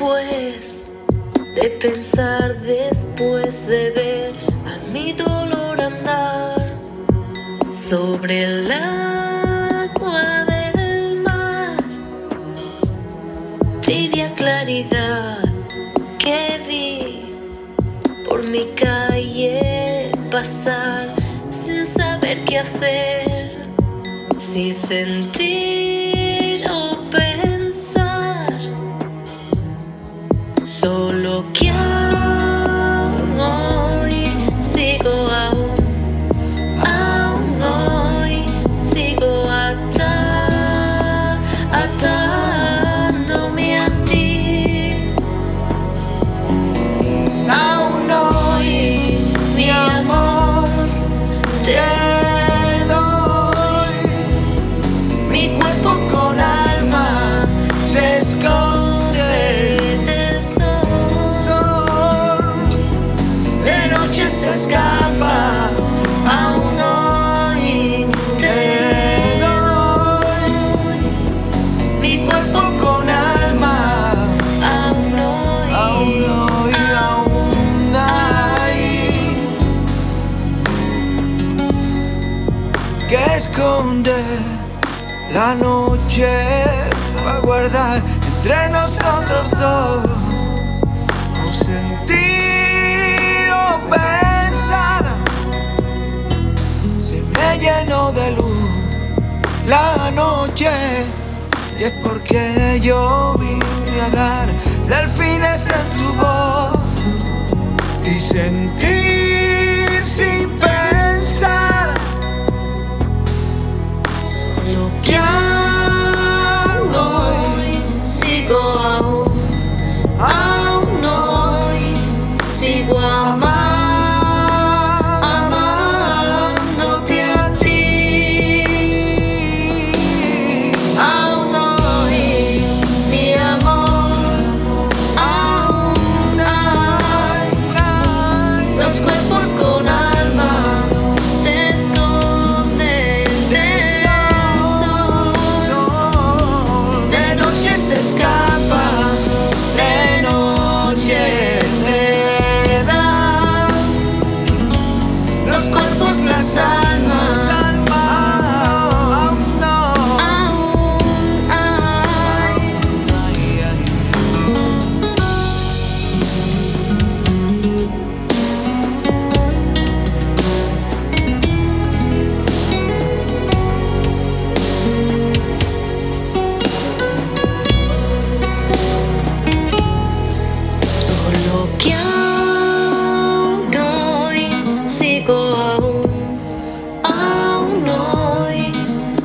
de pensar después de ver a mi dolor andar sobre el agua del mar. Tibia claridad que vi por mi calle pasar sin saber qué hacer, sin sentir la noche va a guardar entre nosotros dos. O sentir o pensar. Se me llenó de luz la noche. Y es porque yo vine a dar delfines en tu voz. Y sentir sin pensar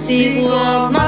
sigo amando.